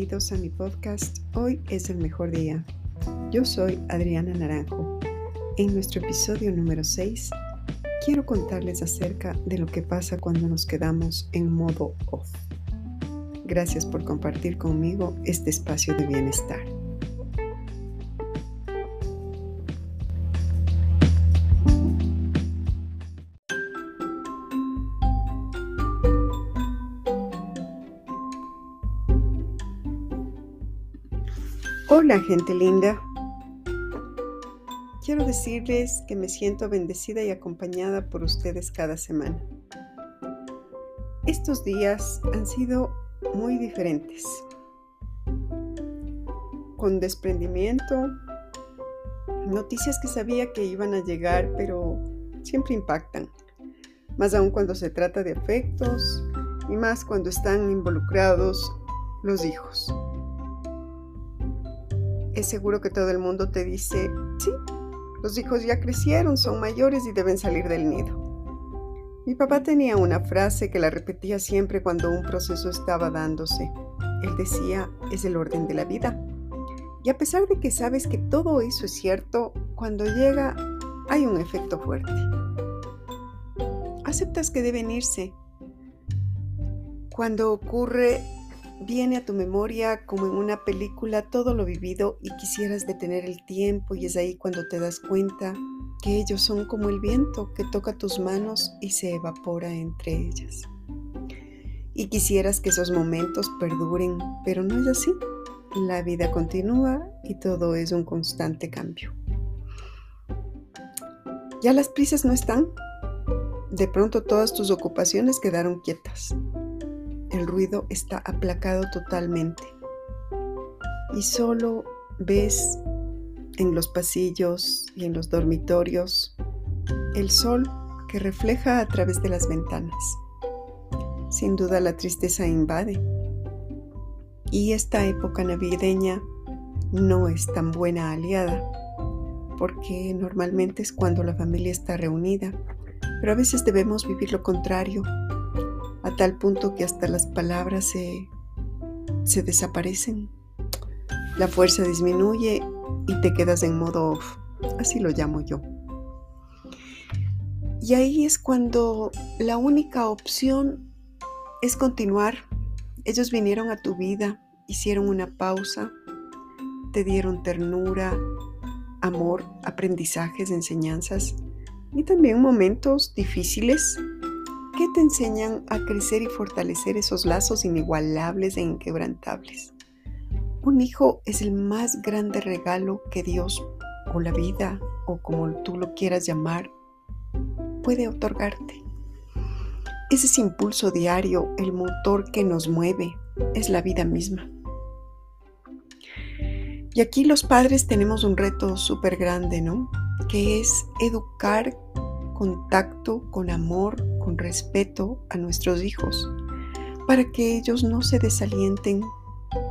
Bienvenidos a mi podcast Hoy es el mejor día. Yo soy Adriana Naranjo. En nuestro episodio número 6 quiero contarles acerca de lo que pasa cuando nos quedamos en modo off. Gracias por compartir conmigo este espacio de bienestar. Hola gente linda. Quiero decirles que me siento bendecida y acompañada por ustedes cada semana. Estos días han sido muy diferentes. Con desprendimiento, noticias que sabía que iban a llegar, pero siempre impactan. Más aún cuando se trata de afectos y más cuando están involucrados los hijos es seguro que todo el mundo te dice, sí, los hijos ya crecieron, son mayores y deben salir del nido. Mi papá tenía una frase que la repetía siempre cuando un proceso estaba dándose. Él decía, es el orden de la vida. Y a pesar de que sabes que todo eso es cierto, cuando llega hay un efecto fuerte. Aceptas que deben irse. Cuando ocurre viene a tu memoria como en una película todo lo vivido y quisieras detener el tiempo y es ahí cuando te das cuenta que ellos son como el viento que toca tus manos y se evapora entre ellas. Y quisieras que esos momentos perduren, pero no es así. La vida continúa y todo es un constante cambio. Ya las prisas no están. De pronto todas tus ocupaciones quedaron quietas el ruido está aplacado totalmente y solo ves en los pasillos y en los dormitorios el sol que refleja a través de las ventanas. Sin duda la tristeza invade y esta época navideña no es tan buena aliada porque normalmente es cuando la familia está reunida, pero a veces debemos vivir lo contrario tal punto que hasta las palabras se, se desaparecen. La fuerza disminuye y te quedas en modo off, así lo llamo yo. Y ahí es cuando la única opción es continuar. Ellos vinieron a tu vida, hicieron una pausa, te dieron ternura, amor, aprendizajes, enseñanzas y también momentos difíciles que te enseñan a crecer y fortalecer esos lazos inigualables e inquebrantables. Un hijo es el más grande regalo que Dios o la vida o como tú lo quieras llamar puede otorgarte. Es ese impulso diario, el motor que nos mueve, es la vida misma. Y aquí los padres tenemos un reto súper grande, ¿no? Que es educar contacto, con amor, con respeto a nuestros hijos, para que ellos no se desalienten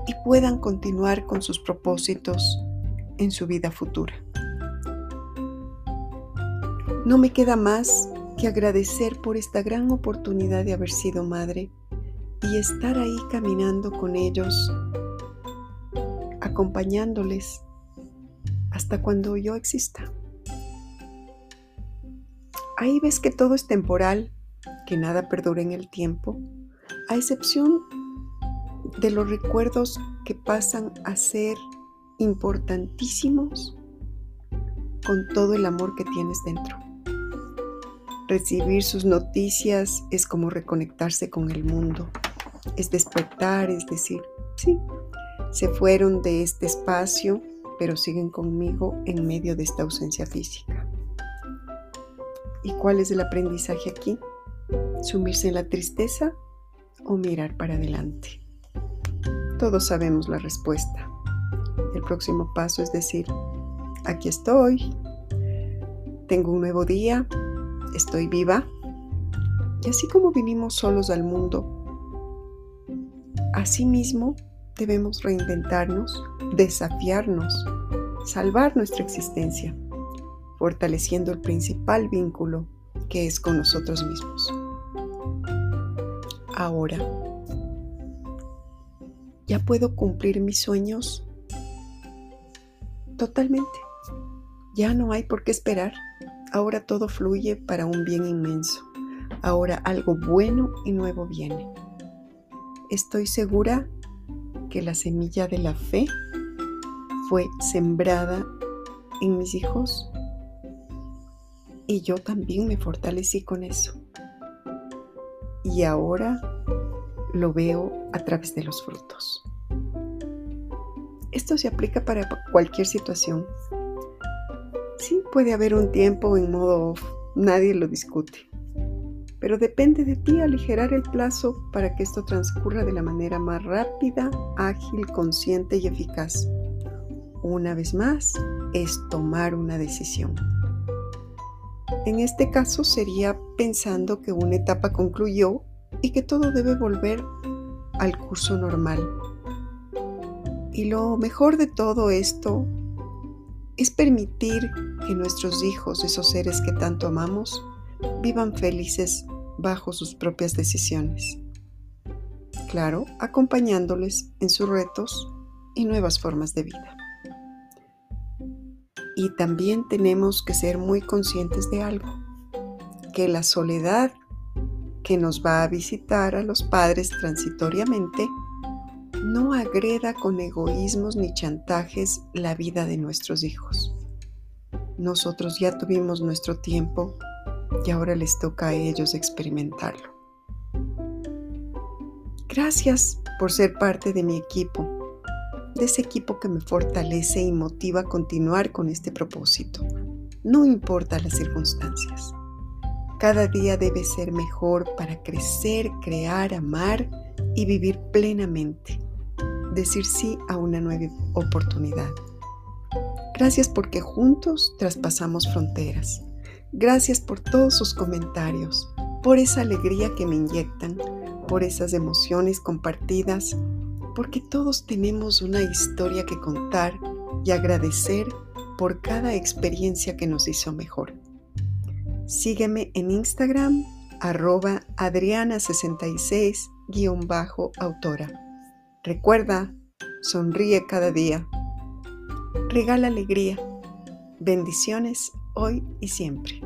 y puedan continuar con sus propósitos en su vida futura. No me queda más que agradecer por esta gran oportunidad de haber sido madre y estar ahí caminando con ellos, acompañándoles hasta cuando yo exista. Ahí ves que todo es temporal, que nada perdura en el tiempo, a excepción de los recuerdos que pasan a ser importantísimos con todo el amor que tienes dentro. Recibir sus noticias es como reconectarse con el mundo, es despertar, es decir, sí, se fueron de este espacio, pero siguen conmigo en medio de esta ausencia física. ¿Y cuál es el aprendizaje aquí? ¿Sumirse en la tristeza o mirar para adelante? Todos sabemos la respuesta. El próximo paso es decir, aquí estoy, tengo un nuevo día, estoy viva. Y así como vinimos solos al mundo, asimismo debemos reinventarnos, desafiarnos, salvar nuestra existencia fortaleciendo el principal vínculo que es con nosotros mismos. Ahora, ya puedo cumplir mis sueños totalmente. Ya no hay por qué esperar. Ahora todo fluye para un bien inmenso. Ahora algo bueno y nuevo viene. Estoy segura que la semilla de la fe fue sembrada en mis hijos y yo también me fortalecí con eso. Y ahora lo veo a través de los frutos. Esto se aplica para cualquier situación. Sí, puede haber un tiempo en modo off, nadie lo discute. Pero depende de ti aligerar el plazo para que esto transcurra de la manera más rápida, ágil, consciente y eficaz. Una vez más, es tomar una decisión. En este caso sería pensando que una etapa concluyó y que todo debe volver al curso normal. Y lo mejor de todo esto es permitir que nuestros hijos, esos seres que tanto amamos, vivan felices bajo sus propias decisiones. Claro, acompañándoles en sus retos y nuevas formas de vida. Y también tenemos que ser muy conscientes de algo, que la soledad que nos va a visitar a los padres transitoriamente no agreda con egoísmos ni chantajes la vida de nuestros hijos. Nosotros ya tuvimos nuestro tiempo y ahora les toca a ellos experimentarlo. Gracias por ser parte de mi equipo, de ese equipo que me fortalece y motiva a continuar con este propósito, no importa las circunstancias. Cada día debe ser mejor para crecer, crear, amar y vivir plenamente. Decir sí a una nueva oportunidad. Gracias porque juntos traspasamos fronteras Gracias por todos sus comentarios, por esa alegría que me inyectan, por esas emociones compartidas, porque todos tenemos una historia que contar y agradecer por cada experiencia que nos hizo mejor. Sígueme en Instagram arroba adriana66-autora. Recuerda, sonríe cada día. Regala alegría. Bendiciones hoy y siempre.